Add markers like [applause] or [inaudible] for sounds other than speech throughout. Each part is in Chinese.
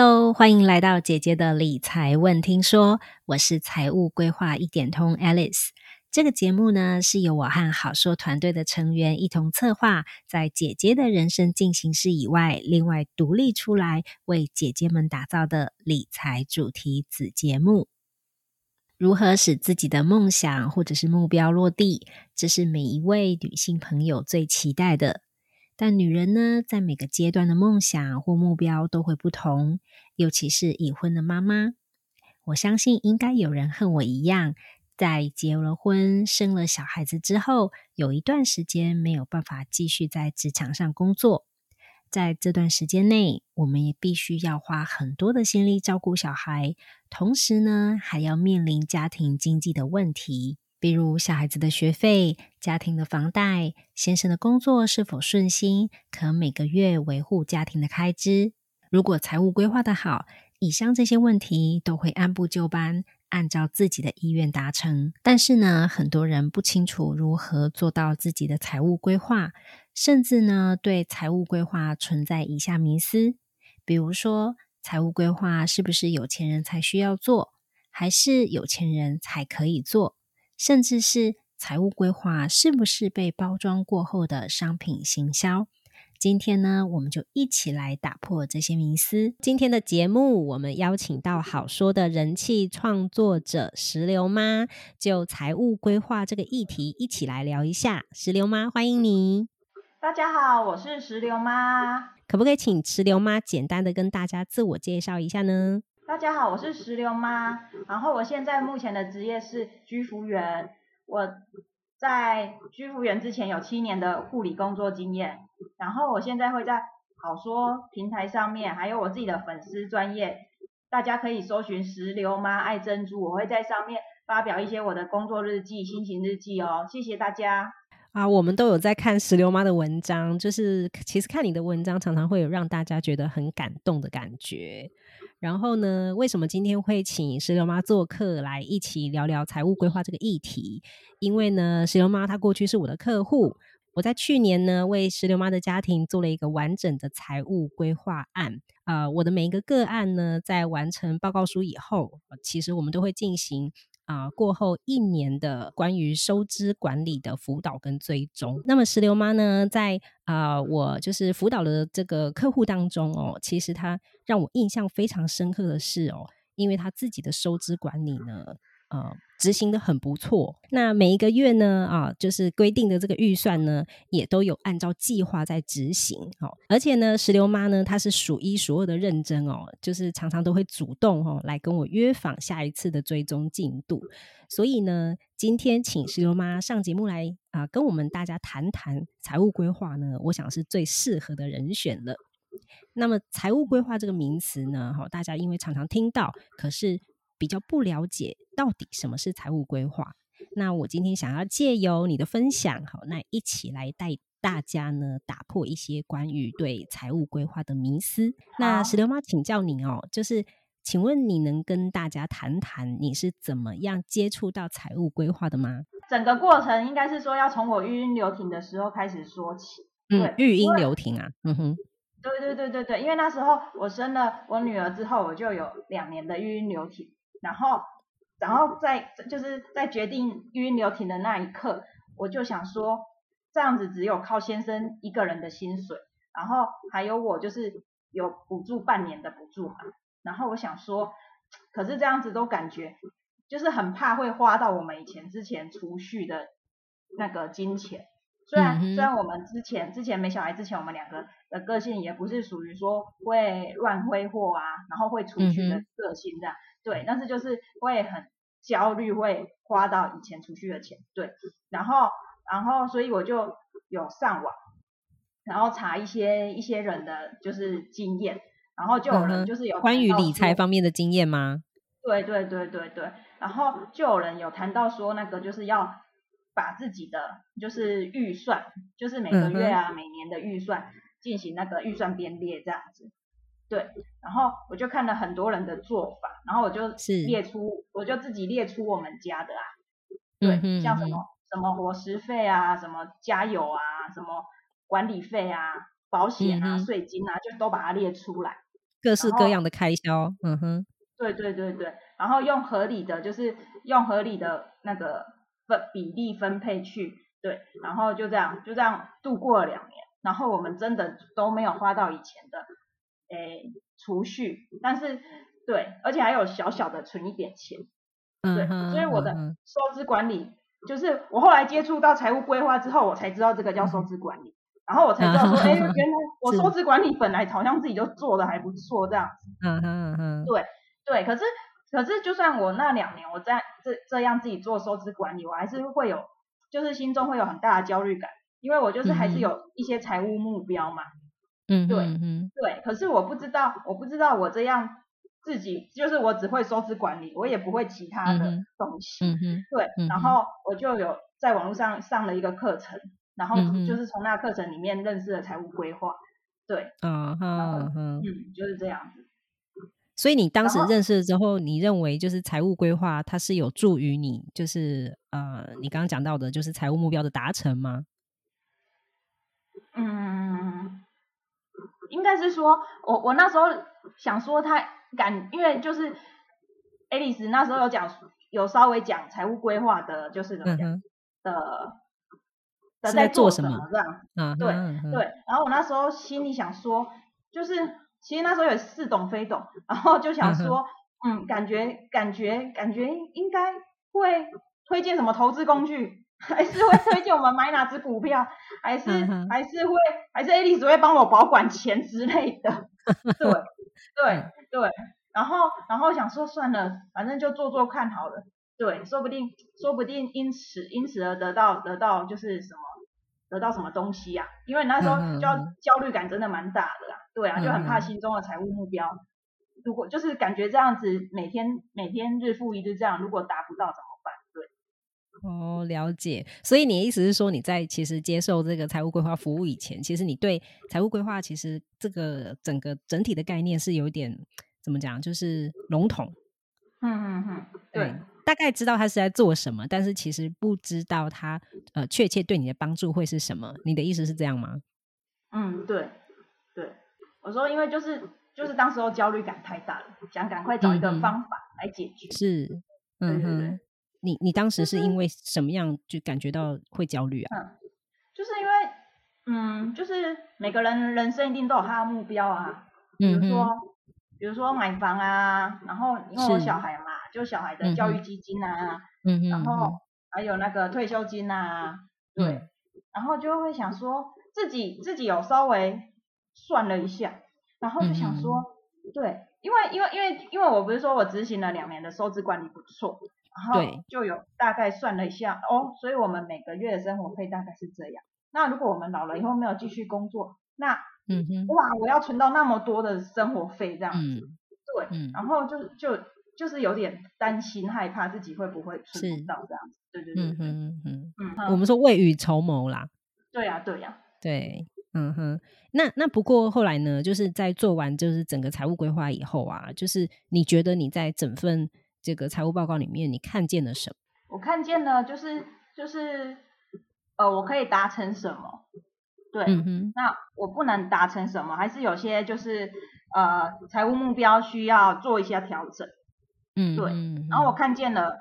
Hello，欢迎来到姐姐的理财问听说，我是财务规划一点通 Alice。这个节目呢，是由我和好说团队的成员一同策划，在姐姐的人生进行式以外，另外独立出来为姐姐们打造的理财主题子节目。如何使自己的梦想或者是目标落地，这是每一位女性朋友最期待的。但女人呢，在每个阶段的梦想或目标都会不同，尤其是已婚的妈妈。我相信应该有人和我一样，在结了婚、生了小孩子之后，有一段时间没有办法继续在职场上工作。在这段时间内，我们也必须要花很多的心力照顾小孩，同时呢，还要面临家庭经济的问题。比如小孩子的学费、家庭的房贷、先生的工作是否顺心，可每个月维护家庭的开支。如果财务规划的好，以上这些问题都会按部就班，按照自己的意愿达成。但是呢，很多人不清楚如何做到自己的财务规划，甚至呢，对财务规划存在以下迷思，比如说，财务规划是不是有钱人才需要做，还是有钱人才可以做？甚至是财务规划是不是被包装过后的商品行销？今天呢，我们就一起来打破这些迷思。今天的节目，我们邀请到好说的人气创作者石榴妈，就财务规划这个议题一起来聊一下。石榴妈，欢迎你！大家好，我是石榴妈。可不可以请石榴妈简单的跟大家自我介绍一下呢？大家好，我是石榴妈。然后我现在目前的职业是居服员。我在居服员之前有七年的护理工作经验。然后我现在会在好说平台上面，还有我自己的粉丝专业，大家可以搜寻石榴妈爱珍珠，我会在上面发表一些我的工作日记、心情日记哦。谢谢大家。啊，我们都有在看石榴妈的文章，就是其实看你的文章常常会有让大家觉得很感动的感觉。然后呢？为什么今天会请石榴妈做客来一起聊聊财务规划这个议题？因为呢，石榴妈她过去是我的客户，我在去年呢为石榴妈的家庭做了一个完整的财务规划案。啊，我的每一个个案呢，在完成报告书以后，其实我们都会进行。啊，过后一年的关于收支管理的辅导跟追踪。那么石榴妈呢，在啊，我就是辅导的这个客户当中哦，其实她让我印象非常深刻的是哦，因为她自己的收支管理呢。呃，执行的很不错。那每一个月呢，啊，就是规定的这个预算呢，也都有按照计划在执行。哦，而且呢，石榴妈呢，她是数一数二的认真哦，就是常常都会主动哦来跟我约访下一次的追踪进度。所以呢，今天请石榴妈上节目来啊，跟我们大家谈谈财务规划呢，我想是最适合的人选了。那么，财务规划这个名词呢，哈，大家因为常常听到，可是。比较不了解到底什么是财务规划，那我今天想要借由你的分享，好，那一起来带大家呢打破一些关于对财务规划的迷思。那石榴妈请教你哦，就是请问你能跟大家谈谈你是怎么样接触到财务规划的吗？整个过程应该是说要从我育婴留停的时候开始说起。嗯，育婴留停啊，嗯哼。对对对对对，因为那时候我生了我女儿之后，我就有两年的育婴留停。然后，然后在就是在决定育婴留停的那一刻，我就想说，这样子只有靠先生一个人的薪水，然后还有我就是有补助半年的补助嘛。然后我想说，可是这样子都感觉就是很怕会花到我们以前之前储蓄的那个金钱。虽然虽然我们之前之前没小孩之前，我们两个的个性也不是属于说会乱挥霍啊，然后会储蓄的个性这样。对，但是就是会很焦虑，会花到以前储蓄的钱。对，然后，然后，所以我就有上网，然后查一些一些人的就是经验，然后就有人就是有关于理财方面的经验吗？对对对对对，然后就有人有谈到说那个就是要把自己的就是预算，就是每个月啊每年的预算进行那个预算编列这样子。对，然后我就看了很多人的做法，然后我就列出，我就自己列出我们家的啊，对，像什么什么伙食费啊，什么加油啊，什么管理费啊，保险啊，税金啊，就都把它列出来。各式各样的开销，嗯哼，对对对对，然后用合理的，就是用合理的那个分比例分配去，对，然后就这样就这样度过了两年，然后我们真的都没有花到以前的诶储蓄，但是对，而且还有小小的存一点钱，对，所以我的收支管理，就是我后来接触到财务规划之后，我才知道这个叫收支管理。然后我才知道说，[laughs] 哎，原来我收支管理本来好像自己就做的还不错这样子。嗯哼哼。对对，可是可是就算我那两年我在这这样自己做收支管理，我还是会有，就是心中会有很大的焦虑感，因为我就是还是有一些财务目标嘛。嗯。对。嗯。对，可是我不知道，我不知道我这样自己就是我只会收支管理，我也不会其他的东西。嗯哼。对，然后我就有在网络上上了一个课程。然后就是从那课程里面认识了财务规划，对，嗯哼，嗯，就是这样子。所以你当时认识了之后，你认为就是财务规划它是有助于你，就是呃，你刚刚讲到的，就是财务目标的达成吗？嗯，应该是说，我我那时候想说，他感，因为就是爱丽丝那时候有讲，有稍微讲财务规划的，就是怎么讲的。在做什么这样？嗯，对对。然后我那时候心里想说，就是其实那时候也似懂非懂，然后就想说，嗯，感觉感觉感觉应该会推荐什么投资工具，[laughs] 还是会推荐我们买哪只股票，还是还是会还是 A 丽只会帮我保管钱之类的。对 [laughs] 对对。然后然后想说算了，反正就做做看好了。对，说不定说不定因此因此而得到得到就是什么。得到什么东西呀？因为那时候焦焦虑感真的蛮大的啦，对啊，就很怕心中的财务目标，如果就是感觉这样子每天每天日复一日这样，如果达不到哦，了解。所以你的意思是说，你在其实接受这个财务规划服务以前，其实你对财务规划其实这个整个整体的概念是有点怎么讲，就是笼统。嗯嗯嗯，对。大概知道他是在做什么，但是其实不知道他呃确切对你的帮助会是什么。你的意思是这样吗？嗯，对对。我说，因为就是就是当时候焦虑感太大了，想赶快找一个方法来解决。是，嗯哼。你你当时是因为什么样就感觉到会焦虑啊？嗯，就是因为嗯，就是每个人人生一定都有他的目标啊。比如说比如说买房啊，然后因为我小孩嘛。就小孩的教育基金啊，嗯然后还有那个退休金啊，对，然后就会想说自己自己有稍微算了一下，然后就想说，对，因为因为因为因为我不是说我执行了两年的收支管理不错，然后就有大概算了一下，哦，所以我们每个月的生活费大概是这样。那如果我们老了以后没有继续工作，那嗯哼，哇，我要存到那么多的生活费这样子，对，嗯。然。后就就。就是有点担心害怕自己会不会存不到这样子，对对对，嗯哼哼，嗯，我们说未雨绸缪啦，对呀对呀，对，嗯哼，那那不过后来呢，就是在做完就是整个财务规划以后啊，就是你觉得你在整份这个财务报告里面你看见了什么？我看见了，就是就是呃，我可以达成什么？对，嗯哼，那我不能达成什么？还是有些就是呃财务目标需要做一些调整。嗯，对，然后我看见了，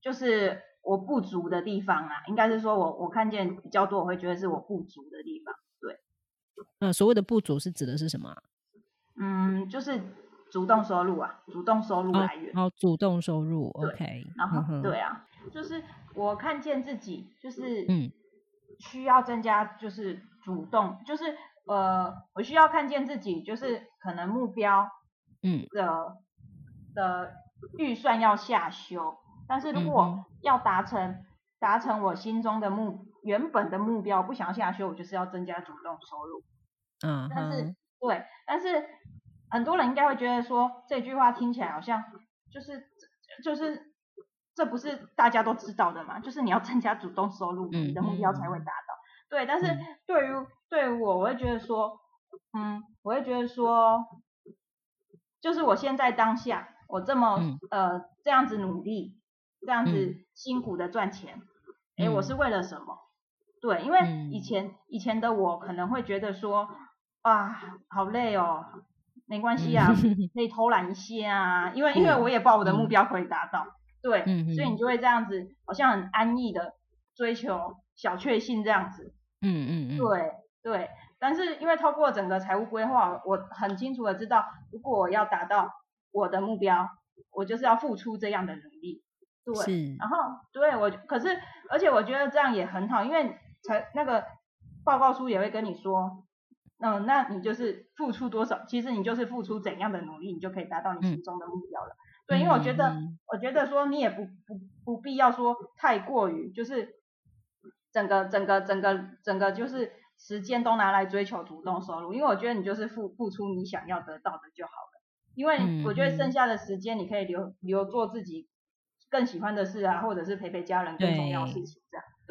就是我不足的地方啊，应该是说我我看见比较多，我会觉得是我不足的地方，对。嗯，所谓的不足是指的是什么？嗯，就是主动收入啊，主动收入来源。哦，主动收入，OK。然后，对啊，就是我看见自己就是嗯，需要增加，就是主动，就是呃，我需要看见自己就是可能目标嗯的。的预算要下修，但是如果要达成达成我心中的目原本的目标，不想要下修，我就是要增加主动收入。嗯，但是对，但是很多人应该会觉得说这句话听起来好像就是就是这不是大家都知道的嘛？就是你要增加主动收入，你的目标才会达到。对，但是对于对于我，我会觉得说，嗯，我会觉得说，就是我现在当下。我这么呃这样子努力，这样子辛苦的赚钱，哎，我是为了什么？对，因为以前以前的我可能会觉得说，啊，好累哦，没关系啊，[laughs] 可以偷懒一些啊，因为因为我也不知道我的目标可以达到，对，所以你就会这样子，好像很安逸的追求小确幸这样子，嗯嗯嗯，对对，但是因为透过整个财务规划，我很清楚的知道，如果我要达到我的目标，我就是要付出这样的努力，对，然后对我，可是而且我觉得这样也很好，因为财那个报告书也会跟你说。嗯，那你就是付出多少，其实你就是付出怎样的努力，你就可以达到你心中的目标了。对，因为我觉得，我觉得说你也不不不必要说太过于，就是整个整个整个整个就是时间都拿来追求主动收入，因为我觉得你就是付付出你想要得到的就好了。因为我觉得剩下的时间你可以留留做自己更喜欢的事啊，或者是陪陪家人更重要的事情。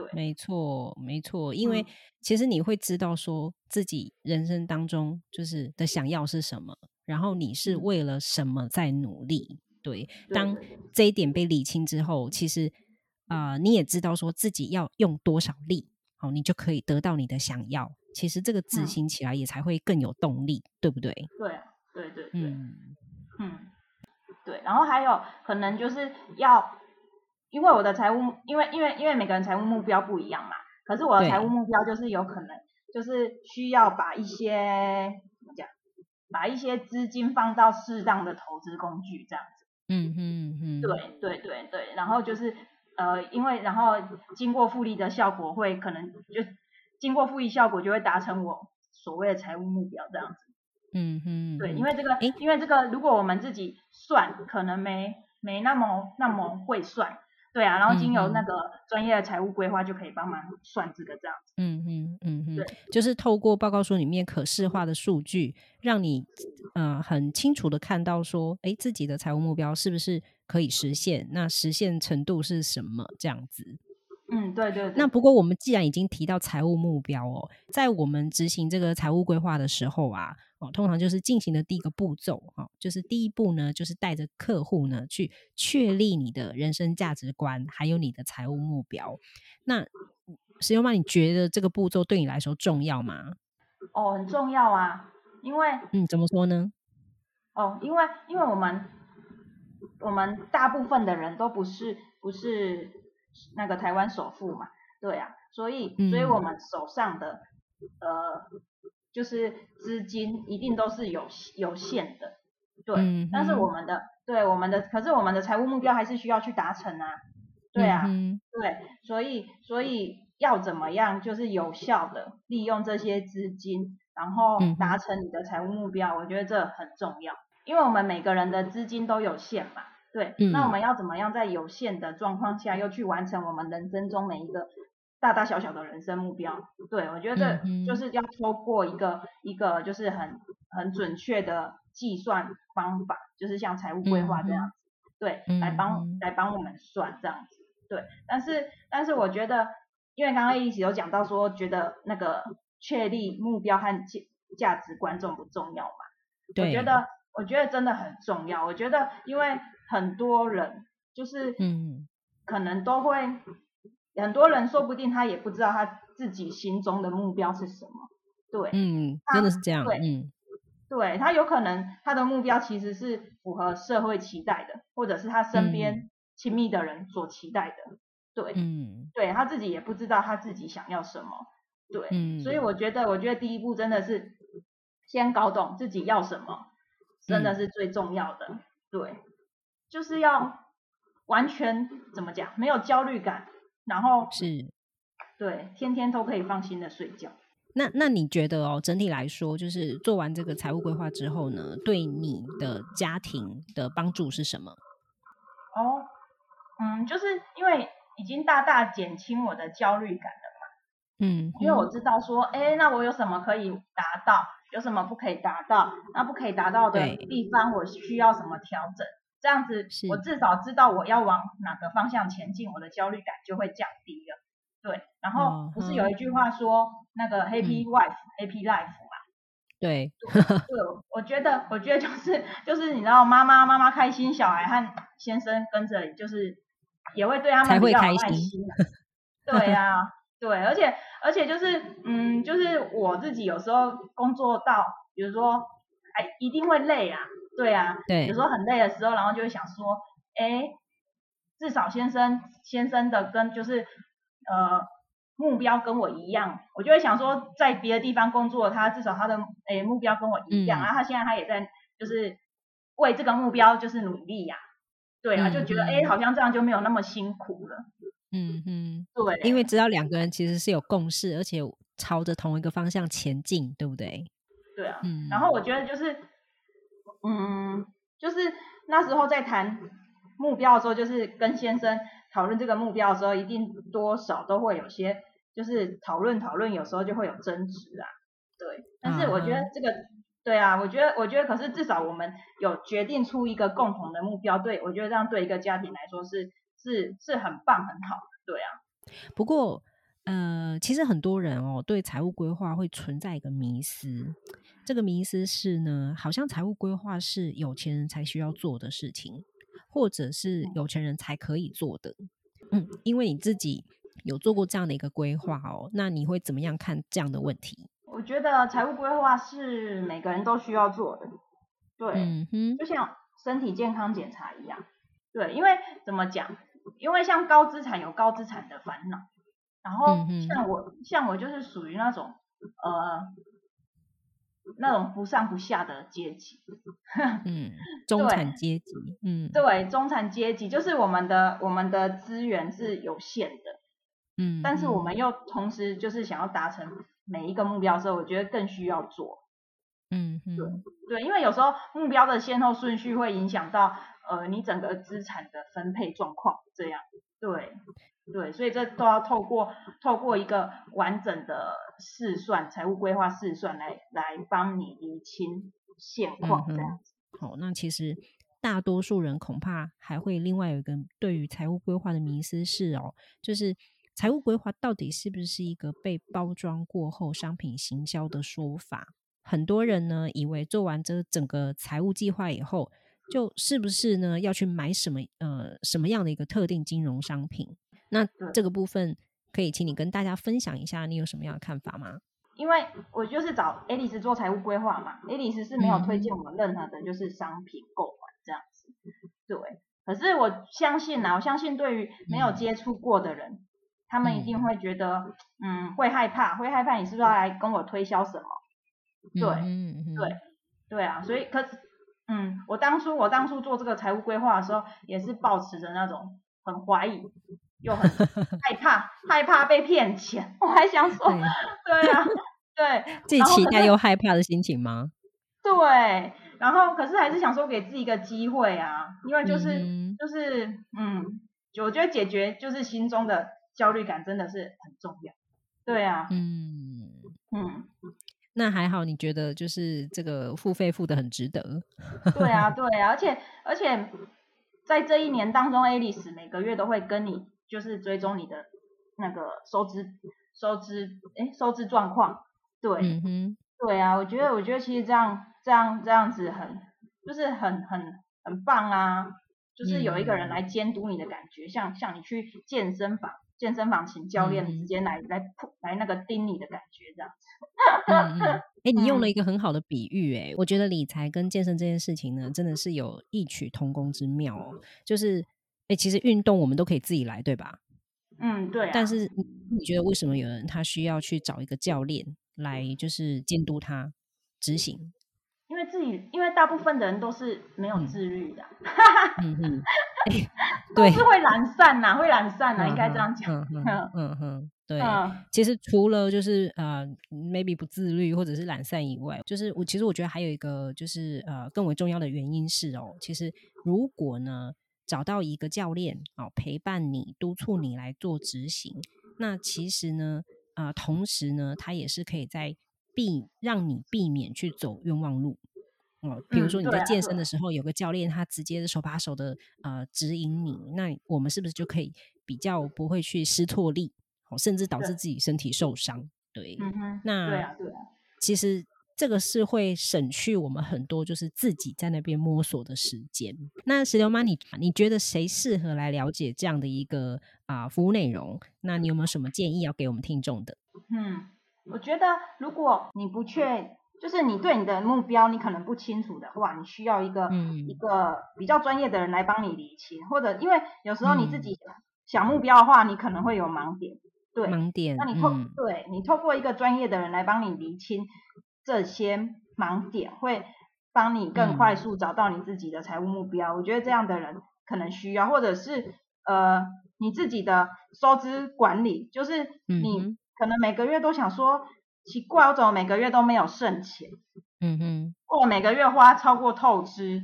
对，没错，没错，因为其实你会知道说自己人生当中就是的想要是什么，然后你是为了什么在努力。对，当这一点被理清之后，其实啊，你也知道说自己要用多少力，好，你就可以得到你的想要。其实这个执行起来也才会更有动力，对不对？对，对对对，嗯嗯，对，然后还有可能就是要。因为我的财务，因为因为因为每个人财务目标不一样嘛，可是我的财务目标就是有可能就是需要把一些怎么讲，把一些资金放到适当的投资工具这样子。嗯嗯嗯。对对对对，然后就是呃，因为然后经过复利的效果会可能就经过复利效果就会达成我所谓的财务目标这样子。嗯嗯。对，因为这个，因为这个如果我们自己算，可能没没那么那么会算。对啊，然后经由那个专业的财务规划就可以帮忙算这个这样子。嗯嗯嗯嗯，对，就是透过报告书里面可视化的数据，让你呃很清楚的看到说，哎，自己的财务目标是不是可以实现？那实现程度是什么？这样子。嗯，对对。那不过我们既然已经提到财务目标哦，在我们执行这个财务规划的时候啊。哦，通常就是进行的第一个步骤，哈，就是第一步呢，就是带着客户呢去确立你的人生价值观，还有你的财务目标。那石油妈，你觉得这个步骤对你来说重要吗？哦，很重要啊，因为嗯，怎么说呢？哦，因为因为我们我们大部分的人都不是不是那个台湾首富嘛，对啊，所以所以我们手上的呃。就是资金一定都是有有限的，对，但是我们的对我们的，可是我们的财务目标还是需要去达成啊，对啊，对，所以所以要怎么样就是有效的利用这些资金，然后达成你的财务目标，我觉得这很重要，因为我们每个人的资金都有限嘛，对，那我们要怎么样在有限的状况下又去完成我们人生中每一个。大大小小的人生目标，对我觉得就是要透过一个一个就是很很准确的计算方法，就是像财务规划这样子，对，来帮来帮我们算这样子，对。但是但是我觉得，因为刚刚一起有讲到说，觉得那个确立目标和价价值观重不重要嘛？我觉得我觉得真的很重要。我觉得因为很多人就是嗯，可能都会。很多人说不定他也不知道他自己心中的目标是什么，对，嗯，真的是这样，对，嗯，对他有可能他的目标其实是符合社会期待的，或者是他身边亲密的人所期待的，对，嗯，对他自己也不知道他自己想要什么，对，嗯，所以我觉得，我觉得第一步真的是先搞懂自己要什么，真的是最重要的，对，就是要完全怎么讲，没有焦虑感。然后是，对，天天都可以放心的睡觉。那那你觉得哦，整体来说，就是做完这个财务规划之后呢，对你的家庭的帮助是什么？哦，嗯，就是因为已经大大减轻我的焦虑感了嘛。嗯，因为我知道说，哎，那我有什么可以达到，有什么不可以达到，那不可以达到的地方，我需要什么调整。这样子，我至少知道我要往哪个方向前进，我的焦虑感就会降低了。对，然后不是有一句话说那个 Happy Wife Happy Life 嘛？对，对，我觉得，我觉得就是就是你知道，妈妈妈妈开心，小孩和先生跟着，就是也会对他们比较有爱心。[laughs] 对啊，对，而且而且就是嗯，就是我自己有时候工作到，比如说哎一定会累啊，对啊，对有时候很累的时候，然后就会想说，哎，至少先生先生的跟就是呃目标跟我一样，我就会想说，在别的地方工作，他至少他的哎目标跟我一样，嗯。然后他现在他也在就是为这个目标就是努力呀、对啊，嗯就觉得嗯。哎，好像这样就没有那么辛苦了，嗯嗯，对，因为知道两个人其实是有共识，而且朝着同一个方向前进，对不对？对啊，嗯，然后我觉得就是，嗯，就是那时候在谈目标的时候，就是跟先生讨论这个目标的时候，一定多少都会有些就是讨论讨论，有时候就会有争执啊，对。但是我觉得这个，对啊，我觉得我觉得可是至少我们有决定出一个共同的目标，对我觉得这样对一个家庭来说是是是很棒很好的，对啊，不过，呃，其实很多人哦，对财务规划会存在一个迷思。这个迷思是呢，好像财务规划是有钱人才需要做的事情，或者是有钱人才可以做的。嗯，因为你自己有做过这样的一个规划哦，那你会怎么样看这样的问题？我觉得财务规划是每个人都需要做的，对。嗯哼，就像身体健康检查一样，对，因为怎么讲？因为像高资产有高资产的烦恼，然后像我、像我就是属于那种呃那种不上不下的阶级，嗯，[laughs] 中对产阶级，嗯，对，中产阶级就是我们的我们的资源是有限的，嗯，但是我嗯。们又同时就是想要达成每一个目标的时候，我觉得更需要做，嗯嗯对，因为有时候目标的先后顺序会影响到呃你整个资产的分配状况，这样，对，对，所以这都要透过透过一个完整的试算财务规划试算来来帮你厘清现况，这样子。好，那其实大多数人恐怕还会另外有一个对于财务规划的迷思是哦，就是财务规划到底是不是一个被包装过后商品行销的说法？很多人呢以为做完这整个财务计划以后，就是不是呢要去买什么呃什么样的一个特定金融商品？那这个部分可以请你跟大家分享一下，你有什么样的看法吗？因为我就是找 a 丽丝做财务规划嘛 a 丽丝是没有推嗯荐我们任何的就是商品购买这样子，对。可是我相信啊，我相信对于没有嗯接触过的人，他们一定嗯会觉得，嗯，会害怕，会害怕你是不是要来跟我推销什么？对嗯哼对，对啊，所以可是，嗯，我当初我当初做这个财务规划的时候，也是抱持着那种很怀疑又很 [laughs] 害怕害怕被骗钱，我还想说，对对啊，对，自己然后可是期待又害怕的心情吗？[laughs] 对，然后可是还是想说给自己一个机会啊，因为就是、嗯就是嗯，就我觉得解决就是心中的焦虑感真的是很重要。对啊，嗯，嗯，那还好，你觉得就是这个付费付的很值得。对啊，[laughs] 对啊，而且而且在这一年当中，Alice 每个月都会跟你就是追踪你的那个收支收支哎收支状况。对，嗯哼，对啊，我觉得我觉得其实这样这样这样子很就是很很很棒啊，就是有一个人嗯来监督你的感觉，像像你去健身房，健身房请教练嗯直接来来扑来那个盯你的感觉这样子。[laughs] 哎、你用了嗯一个很好的比喻、哎，我觉得理财跟健身这件事情呢，真的是有异曲同工之妙哦。就是，哎、其实运动我们都可以自己来，对吧？嗯，对啊。但是你你觉得为什么有人他需要去找一个教练来，就是监督他执行？因为自己，因为大部分的人都是没有嗯自律的啊，[laughs] 嗯哼，[laughs] 哎、对，是会懒散呐、会懒散呐、嗯应该这样讲。嗯哼，嗯哼，对。嗯其实除了就是呃，maybe 不自律或者是懒散以外，就是我其实我觉得还有一个就是呃更为重要的原因是哦，其实如果呢找到一个教练哦陪伴你、督促你来做执行，那其实呢呃同时呢，他也是可以在避让你避免去走冤枉路。哦，比如嗯说你在健身的时候，有个教练他直接手把手的呃指引你，那我们是不是就可以比较不会去失错力，哦，甚至导致自己身体受伤？对，那对啊，对啊，其实这个是会省去我们很多就是自己在那边摸索的时间。那石榴妈，你你觉得谁适合来了解这样的一个啊、服务内容？那你有没有什么建议要给我们听众的？嗯，我觉得如果你不确就是你对你的目标你可能不清楚的话，你需要一个一个比较专业的人来帮你理清，或者因为有时候你自己想目标的话，你可能会有盲点，对，盲点，那你透对你透过一个专业的人来帮你理清这些盲点，会帮你更快速找到你自己的财务目标。我觉得这样的人可能需要，或者是呃你自己的收支管理，就是你可能每个月都想说。奇怪，我怎么每个月都没有剩钱？嗯哼，或每个月花超过透支。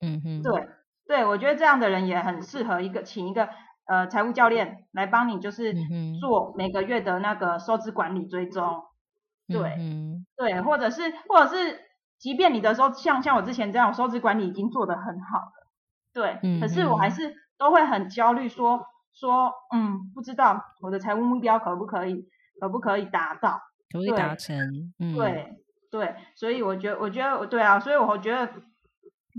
嗯哼，对对，我觉得这样的人也很适合一个请一个呃财务教练来帮你，就是做每个月的那个收支管理追踪。对，嗯对，或者是或者是，即便你的收像像我之前这样，收支管理已经做得很好了，对，可是我还是都会很焦虑，说说嗯，不知道我的财务目标可不可以可不可以达到。可以达成，嗯，对对，所以我觉得，我觉得，对啊，所以我觉得，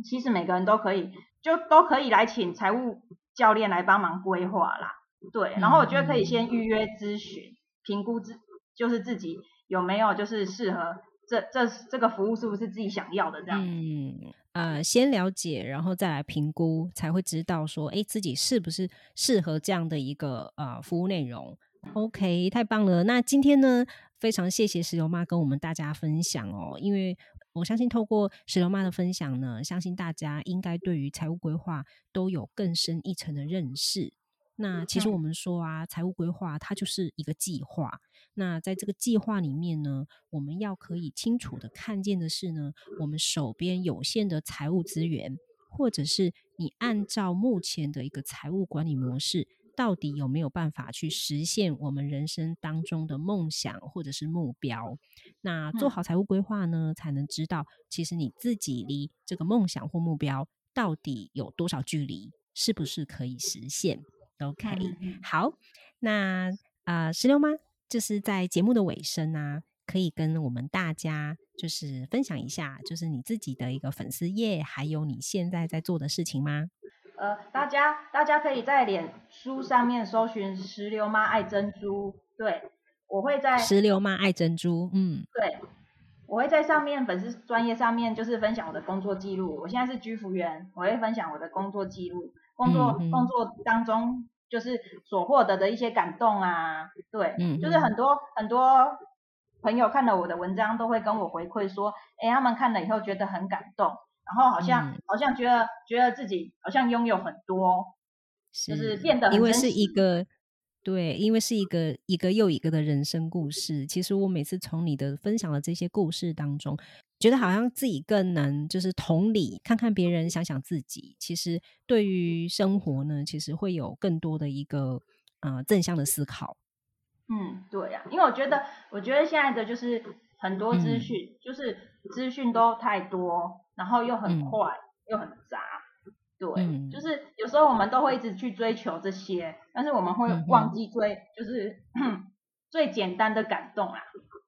其实每个人都可以，就都可以来请财务教练来帮忙规划啦，对，然后我觉得可以先预约咨询，评估自就是自己有没有就是适合这这这个服务是不是自己想要的这样，嗯，呃，先了解，然后再来评估，才会知道说，哎，自己是不是适合这样的一个呃服务内容。OK，太棒了。那今天呢，非常谢谢石榴妈跟我们大家分享哦。因为我相信透过石榴妈的分享呢，相信大家应该对于财务规划都有更深一层的认识。那其实我们说啊，财务规划它就是一个计划。那在这个计划里面呢，我们要可以清楚的看见的是呢，我们手边有限的财务资源，或者是你按照目前的一个财务管理模式。到底有没有办法去实现我们人生当中的梦想或者是目标？那做好财务规划呢，才能知道其实你自己离这个梦想或目标到底有多少距离，是不是可以实现？OK，好，那啊，石榴妈就是在节目的尾声啊，可以跟我们大家就是分享一下，就是你自己的一个粉丝页，还有你现在在做的事情吗？呃，大家大家可以在脸书上面搜寻“石榴妈爱珍珠”，对我会在石榴妈爱珍珠，嗯，对，我会在上面粉丝专业上面就是分享我的工作记录。我现在是居服员，我会分享我的工作记录，工作工作当中就是所获得的一些感动啊，对，嗯就是很多很多朋友看了我的文章都会跟我回馈说，哎，他们看了以后觉得很感动。然后好像好像觉得觉得自己好像拥有很多，就是变得因为是一个对，因为是一个一个又一个的人生故事。其实我每次从你的分享的这些故事当中，觉得好像自己更能就是同理，看看别人，想想自己。其实对于生活呢，其实会有更多的一个呃正向的思考。嗯，对呀，因为我觉得我觉得现在的就是很多资讯，就是资讯都太多。然后又很快又很杂，对，就是有时候我们都会一直去追求这些，但是我们会忘记追，就是 [clears throat] 最简单的感动啊，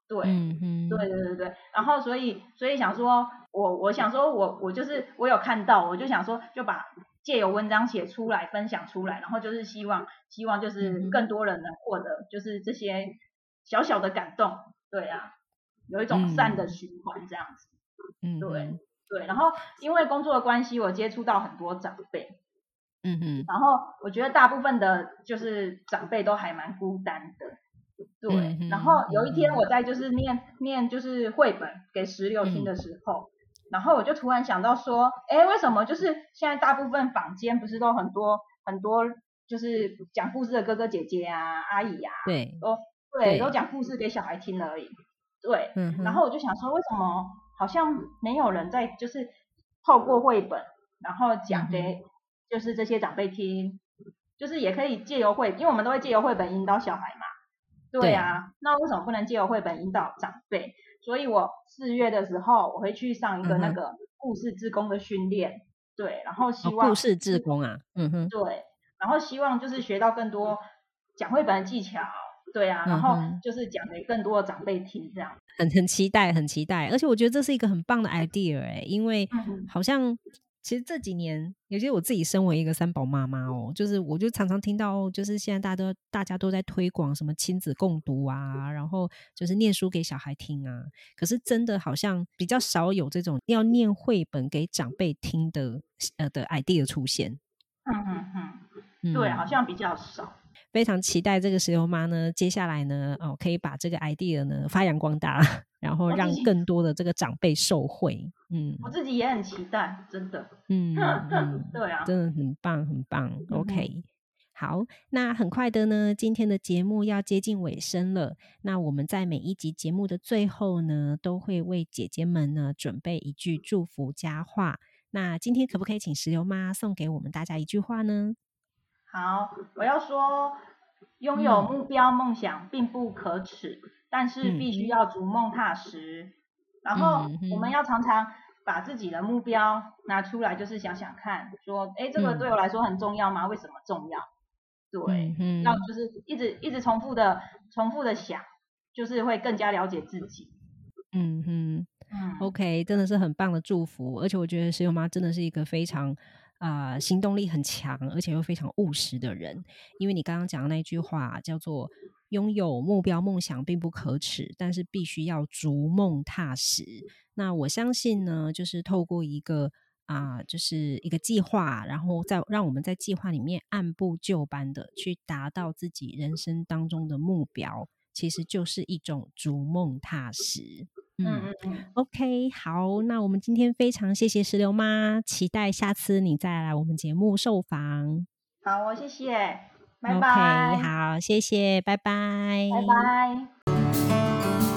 对，嗯对对对对，然后所以所以想说，我我想说我我就是我有看到，我就想说就把借由文章写出来分享出来，然后就是希望希望就是更多人能获得就是这些小小的感动，对啊，有一种善的循环这样子，嗯，对。对，然后因为工作的关系，我接触到很多长辈，嗯哼，然后我觉得大部分的就是长辈都还蛮孤单的，对。然后有一天我在就是念念就是绘本给石榴听的时候，然后我就突然想到说，哎，为什么就是现在大部分坊间不是都很多很多就是讲故事的哥哥姐姐啊、阿姨啊，对，都对都讲故事给小孩听而已，对。然后我就想说，为什么？好像没有人在，就是透过绘本，然后讲给就是这些长辈听，就是也可以借由绘，因为我们都会借由绘本引导小孩嘛。对啊，那为什么不能借由绘本引导长辈？所以我四月的时候我会去上一个那个故事志工的训练，对，然后希望故事志工啊，嗯哼，对，然后希望就是学到更多讲绘本的技巧。对啊，然后就是讲给更多的长辈听，这样很很期待，很期待，而且我觉得这是一个很棒的 idea 哎，因为好像其实这几年，尤其我自己身为一个三宝妈妈哦，就是我就常常听到，就是现在大家都大家都在推广什么亲子共读啊，然后就是念书给小孩听啊。可是真的好像比较少有这种要念绘本给长辈听的呃的 idea 出现。嗯嗯嗯，对，好像比较少。非常期待这个石油妈呢，接下来呢，哦，可以把这个 idea 呢发扬光大，[laughs] 然后让更多的这个长辈受惠。嗯，我自己也很期待，真的。嗯 [laughs] 嗯，对啊，真的很棒，很棒。OK，好，那很快的呢，今天的节目要接近尾声了。那我们在每一集节目的最后呢，都会为姐姐们呢准备一句祝福佳话。那今天可不可以请石油妈送给我们大家一句话呢？好，我要说，拥有目标梦想并不可耻，但是必须要逐梦踏实。然后我们要常常把自己的目标拿出来，就是想想看，说，哎，这个对我来说很重要吗？为什么重要？对，嗯要就是一直一直重复的重复的想，就是会更加了解自己。嗯哼，嗯，OK，真的是很棒的祝福，而且我觉得石油妈真的是一个非常。啊，行动力很强，而且又非常务实的人。因为你刚刚讲的那句话叫做“拥有目标梦想并不可耻，但是必须要逐梦踏实”。那我相信呢，就是透过一个啊，就是一个计划，然后再让我们在计划里面按部就班的去达到自己人生当中的目标，其实就是一种逐梦踏实。嗯嗯嗯，OK，好，那我们今天非常谢谢石榴妈，期待下次你再来我们节目受访。好，我谢谢，拜拜。好，谢谢，拜拜，拜拜。